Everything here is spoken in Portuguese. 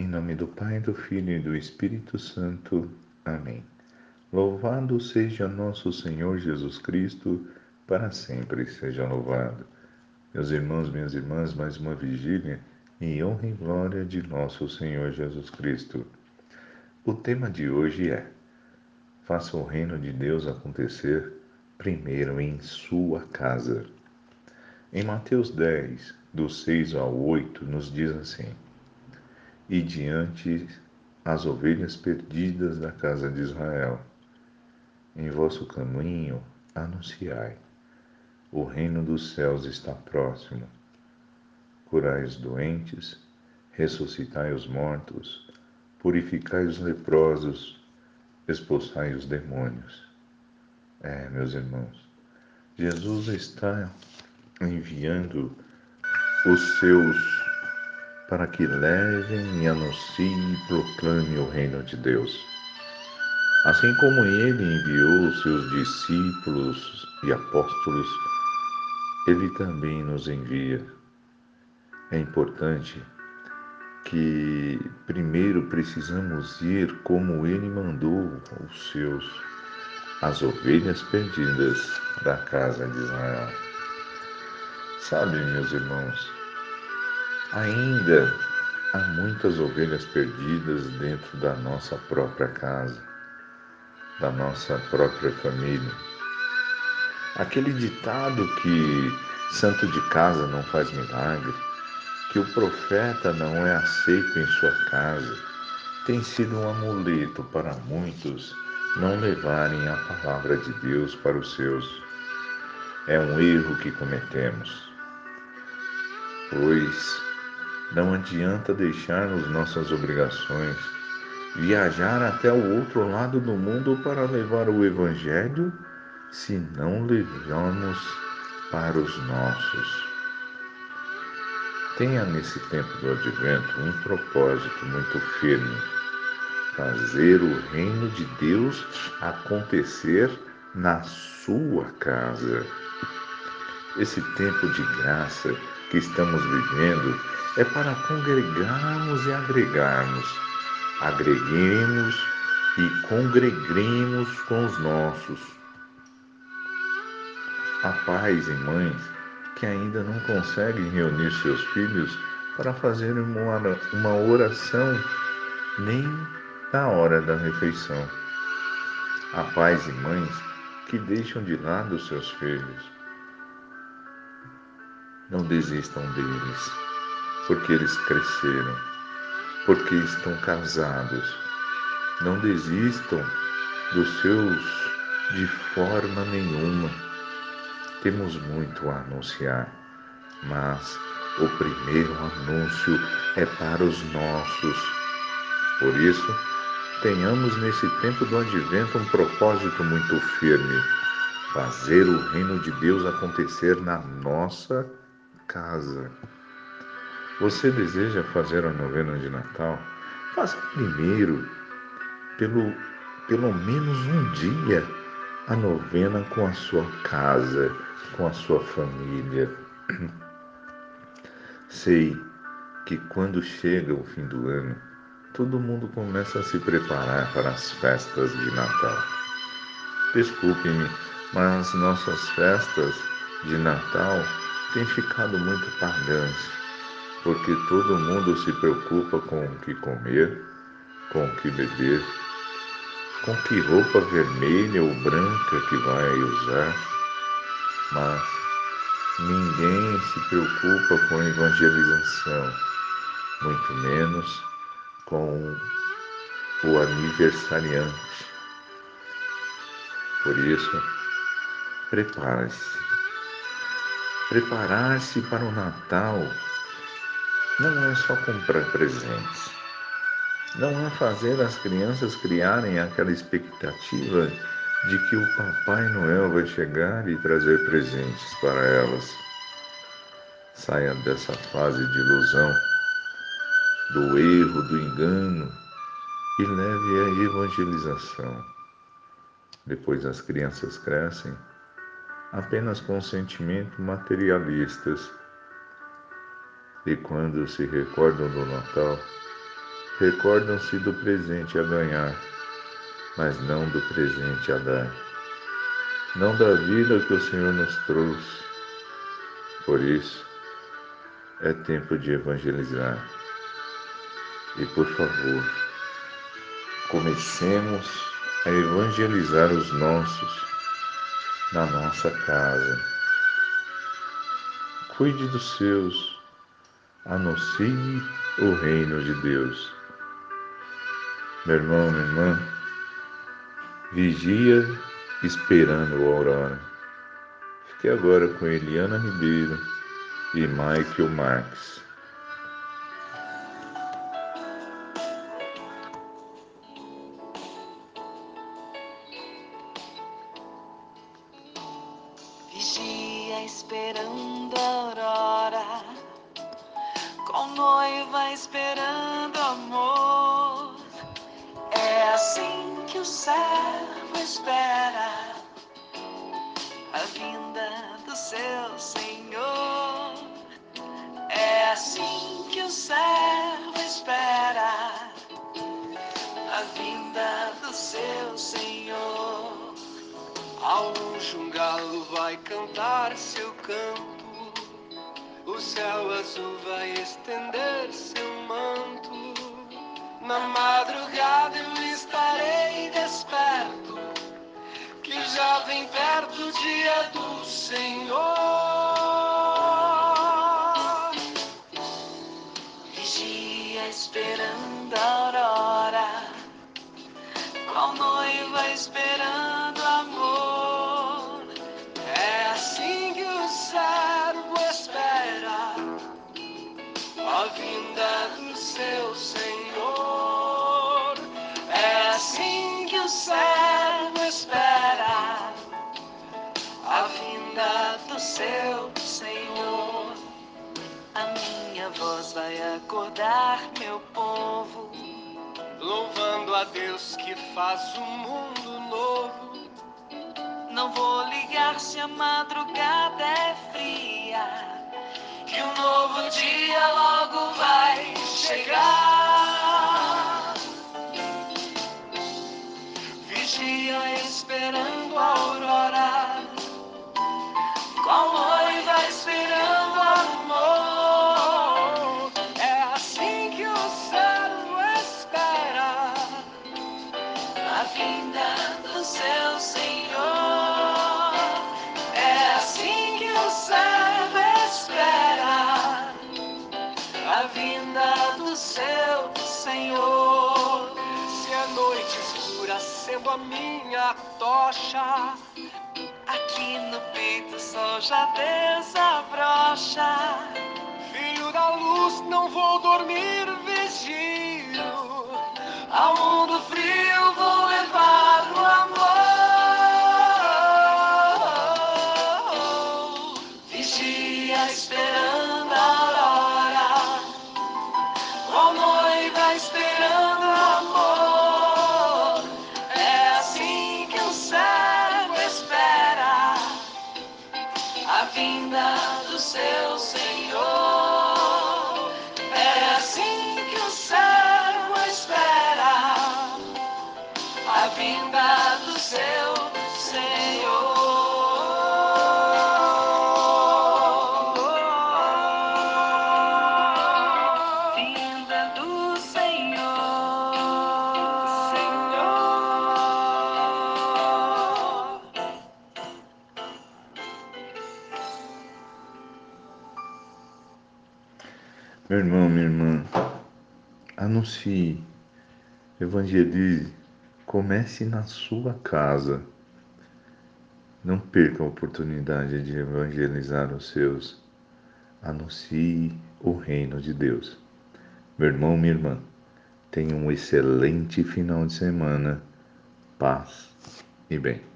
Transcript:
Em nome do Pai, do Filho e do Espírito Santo. Amém. Louvado seja nosso Senhor Jesus Cristo, para sempre seja louvado. Meus irmãos, minhas irmãs, mais uma vigília em honra e glória de nosso Senhor Jesus Cristo. O tema de hoje é: Faça o reino de Deus acontecer primeiro em sua casa. Em Mateus 10, do 6 ao 8, nos diz assim: E diante as ovelhas perdidas da casa de Israel, em vosso caminho anunciai: o reino dos céus está próximo. Curai os doentes, ressuscitai os mortos, purificai os leprosos, expulsai os demônios. É, meus irmãos, Jesus está enviando os seus para que levem e anunciem e proclame o reino de Deus. Assim como ele enviou seus discípulos e apóstolos, ele também nos envia. É importante que primeiro precisamos ir como ele mandou os seus, as ovelhas perdidas da casa de Israel. Sabe, meus irmãos, ainda há muitas ovelhas perdidas dentro da nossa própria casa, da nossa própria família. Aquele ditado que santo de casa não faz milagre, que o profeta não é aceito em sua casa, tem sido um amuleto para muitos não levarem a palavra de Deus para os seus. É um erro que cometemos pois não adianta deixarmos nossas obrigações, viajar até o outro lado do mundo para levar o Evangelho, se não levamos para os nossos. Tenha nesse tempo do advento um propósito muito firme: fazer o reino de Deus acontecer na sua casa. Esse tempo de graça que estamos vivendo é para congregarmos e agregarmos. Agreguemos e congreguemos com os nossos. Há pais e mães que ainda não conseguem reunir seus filhos para fazer uma oração nem na hora da refeição. Há pais e mães que deixam de lado seus filhos não desistam deles, porque eles cresceram, porque estão casados. Não desistam dos seus de forma nenhuma. Temos muito a anunciar, mas o primeiro anúncio é para os nossos. Por isso, tenhamos nesse tempo do advento um propósito muito firme: fazer o reino de Deus acontecer na nossa casa. Você deseja fazer a novena de Natal? Faça primeiro, pelo, pelo menos um dia, a novena com a sua casa, com a sua família. Sei que quando chega o fim do ano, todo mundo começa a se preparar para as festas de Natal. Desculpe-me, mas nossas festas de Natal têm ficado muito pagãs, porque todo mundo se preocupa com o que comer, com o que beber, com que roupa vermelha ou branca que vai usar, mas ninguém se preocupa com a evangelização, muito menos com o aniversariante. Por isso, prepare-se Preparar-se para o Natal não é só comprar presentes, não é fazer as crianças criarem aquela expectativa de que o Papai Noel vai chegar e trazer presentes para elas. Saia dessa fase de ilusão, do erro, do engano e leve a evangelização. Depois as crianças crescem apenas com sentimentos materialistas. E quando se recordam do Natal, recordam-se do presente a ganhar, mas não do presente a dar. Não da vida que o Senhor nos trouxe. Por isso, é tempo de evangelizar. E por favor, comecemos a evangelizar os nossos na nossa casa. Cuide dos seus, anuncie o reino de Deus. Meu irmão, minha irmã, vigia esperando a aurora. Fique agora com Eliana Ribeiro e Michael Marques. Seu Senhor. Ao longe um galo vai cantar seu canto, o céu azul vai estender seu manto. Na madrugada eu estarei desperto, que já vem perto o dia do Senhor. Qual noiva esperando amor. É assim que o servo espera a vinda do seu Senhor. É assim que o servo espera a vinda do seu Senhor. A minha voz vai acordar meu povo. Louvando a Deus que faz o mundo novo. Não vou ligar se a madrugada é fria, que um novo dia logo vai chegar. A minha tocha, Aqui no peito o sol já desabrocha. filho da luz, não vou dormir vigio. Ao mundo frio vou Vigia esperando Meu irmão, minha irmã, anuncie, evangelize, comece na sua casa. Não perca a oportunidade de evangelizar os seus. Anuncie o reino de Deus. Meu irmão, minha irmã, tenha um excelente final de semana. Paz e bem.